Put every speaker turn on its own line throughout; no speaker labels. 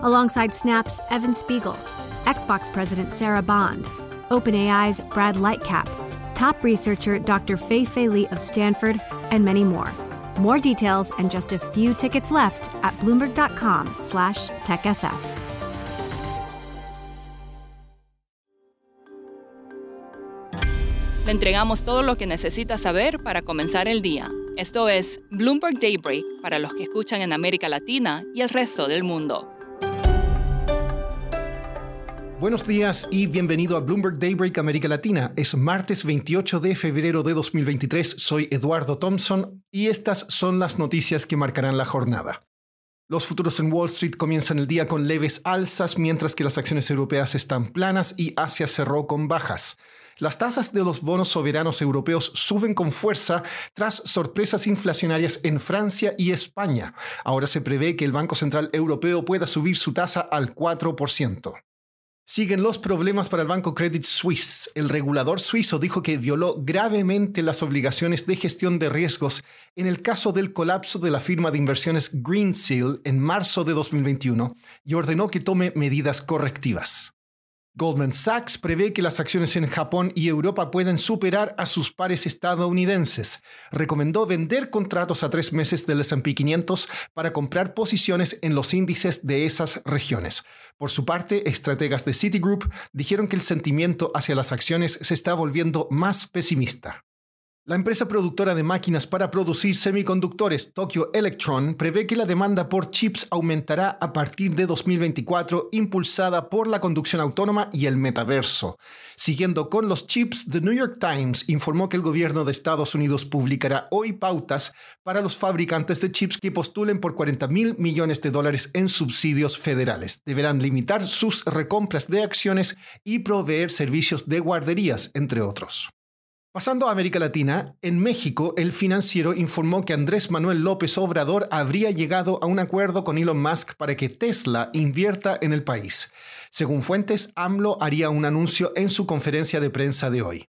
alongside Snap's Evan Spiegel, Xbox President Sarah Bond, OpenAI's Brad Lightcap, top researcher Dr. Fei Fei Li of Stanford, and many more. More details and just a few tickets left at bloomberg.com/techsf.
Le entregamos todo lo que necesita saber para comenzar el día. Esto es Bloomberg Daybreak para los que escuchan en América Latina y el resto del mundo.
Buenos días y bienvenido a Bloomberg Daybreak América Latina. Es martes 28 de febrero de 2023. Soy Eduardo Thompson y estas son las noticias que marcarán la jornada. Los futuros en Wall Street comienzan el día con leves alzas mientras que las acciones europeas están planas y Asia cerró con bajas. Las tasas de los bonos soberanos europeos suben con fuerza tras sorpresas inflacionarias en Francia y España. Ahora se prevé que el Banco Central Europeo pueda subir su tasa al 4%. Siguen los problemas para el banco Credit Suisse. El regulador suizo dijo que violó gravemente las obligaciones de gestión de riesgos en el caso del colapso de la firma de inversiones Greensill en marzo de 2021 y ordenó que tome medidas correctivas. Goldman Sachs prevé que las acciones en Japón y Europa pueden superar a sus pares estadounidenses. Recomendó vender contratos a tres meses del S&P 500 para comprar posiciones en los índices de esas regiones. Por su parte, estrategas de Citigroup dijeron que el sentimiento hacia las acciones se está volviendo más pesimista. La empresa productora de máquinas para producir semiconductores, Tokyo Electron, prevé que la demanda por chips aumentará a partir de 2024, impulsada por la conducción autónoma y el metaverso. Siguiendo con los chips, The New York Times informó que el gobierno de Estados Unidos publicará hoy pautas para los fabricantes de chips que postulen por 40 mil millones de dólares en subsidios federales. Deberán limitar sus recompras de acciones y proveer servicios de guarderías, entre otros. Pasando a América Latina, en México el financiero informó que Andrés Manuel López Obrador habría llegado a un acuerdo con Elon Musk para que Tesla invierta en el país. Según fuentes, AMLO haría un anuncio en su conferencia de prensa de hoy.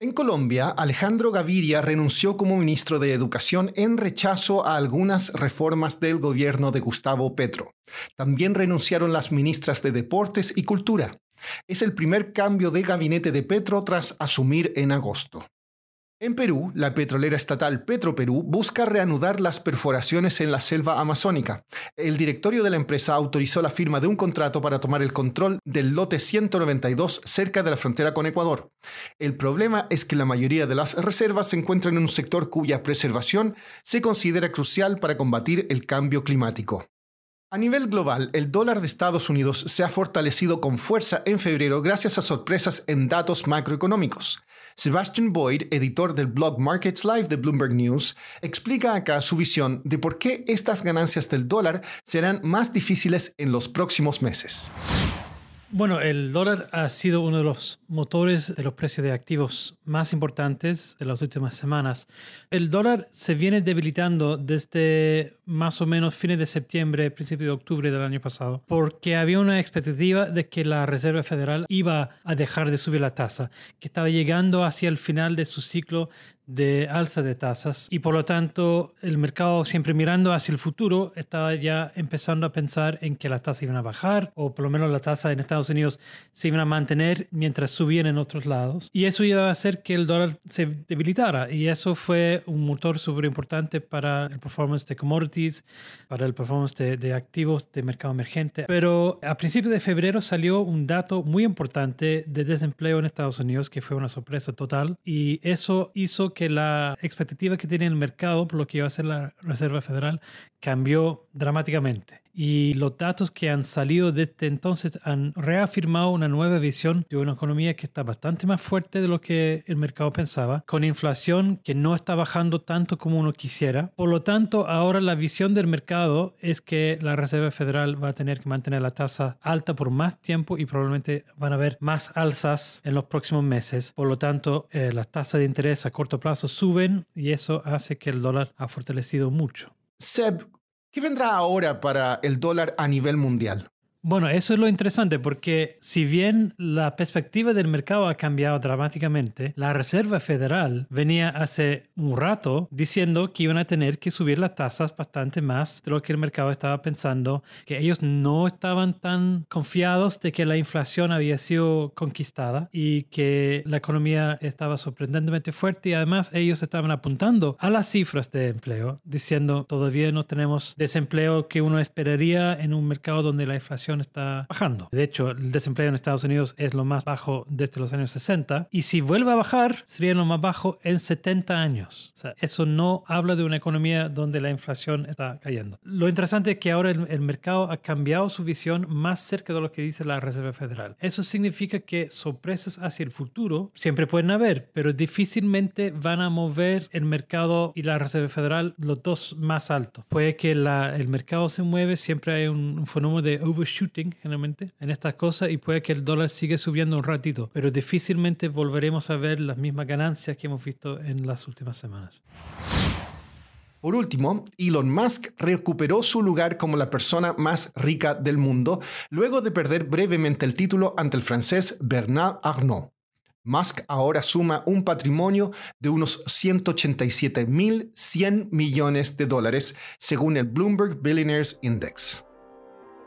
En Colombia, Alejandro Gaviria renunció como ministro de Educación en rechazo a algunas reformas del gobierno de Gustavo Petro. También renunciaron las ministras de Deportes y Cultura. Es el primer cambio de gabinete de Petro tras asumir en agosto. En Perú, la petrolera estatal Petroperú busca reanudar las perforaciones en la selva amazónica. El directorio de la empresa autorizó la firma de un contrato para tomar el control del lote 192 cerca de la frontera con Ecuador. El problema es que la mayoría de las reservas se encuentran en un sector cuya preservación se considera crucial para combatir el cambio climático. A nivel global, el dólar de Estados Unidos se ha fortalecido con fuerza en febrero gracias a sorpresas en datos macroeconómicos. Sebastian Boyd, editor del blog Markets Live de Bloomberg News, explica acá su visión de por qué estas ganancias del dólar serán más difíciles en los próximos meses.
Bueno, el dólar ha sido uno de los motores de los precios de activos más importantes de las últimas semanas. El dólar se viene debilitando desde más o menos fines de septiembre, principio de octubre del año pasado, porque había una expectativa de que la Reserva Federal iba a dejar de subir la tasa, que estaba llegando hacia el final de su ciclo de alza de tasas y por lo tanto el mercado siempre mirando hacia el futuro estaba ya empezando a pensar en que las tasas iban a bajar o por lo menos las tasas en Estados Unidos se iban a mantener mientras subían en otros lados y eso iba a hacer que el dólar se debilitara y eso fue un motor súper importante para el performance de commodities, para el performance de, de activos de mercado emergente. Pero a principios de febrero salió un dato muy importante de desempleo en Estados Unidos que fue una sorpresa total y eso hizo que que la expectativa que tiene el mercado por lo que iba a ser la Reserva Federal cambió dramáticamente. Y los datos que han salido desde entonces han reafirmado una nueva visión de una economía que está bastante más fuerte de lo que el mercado pensaba, con inflación que no está bajando tanto como uno quisiera. Por lo tanto, ahora la visión del mercado es que la Reserva Federal va a tener que mantener la tasa alta por más tiempo y probablemente van a haber más alzas en los próximos meses. Por lo tanto, eh, las tasas de interés a corto plazo suben y eso hace que el dólar ha fortalecido mucho.
Seb, ¿qué vendrá ahora para el dólar a nivel mundial?
Bueno, eso es lo interesante porque si bien la perspectiva del mercado ha cambiado dramáticamente, la Reserva Federal venía hace un rato diciendo que iban a tener que subir las tasas bastante más de lo que el mercado estaba pensando, que ellos no estaban tan confiados de que la inflación había sido conquistada y que la economía estaba sorprendentemente fuerte. Y además ellos estaban apuntando a las cifras de empleo, diciendo todavía no tenemos desempleo que uno esperaría en un mercado donde la inflación está bajando. De hecho, el desempleo en Estados Unidos es lo más bajo desde los años 60 y si vuelve a bajar sería lo más bajo en 70 años. O sea, eso no habla de una economía donde la inflación está cayendo. Lo interesante es que ahora el, mercado ha cambiado su visión más cerca de lo que dice la Reserva Federal. Eso significa que sorpresas hacia el futuro siempre pueden haber, pero difícilmente van a mover el mercado y la Reserva Federal los dos más altos. Puede que el mercado se mueve, siempre hay un, fenómeno de overshoot shooting generalmente en estas cosas y puede que el dólar siga subiendo un ratito, pero difícilmente volveremos a ver las mismas ganancias que hemos visto en las últimas semanas.
Por último, Elon Musk recuperó su lugar como la persona más rica del mundo luego de perder brevemente el título ante el francés Bernard Arnault. Musk ahora suma un patrimonio de unos 187.100 millones de dólares, según el Bloomberg Billionaires Index.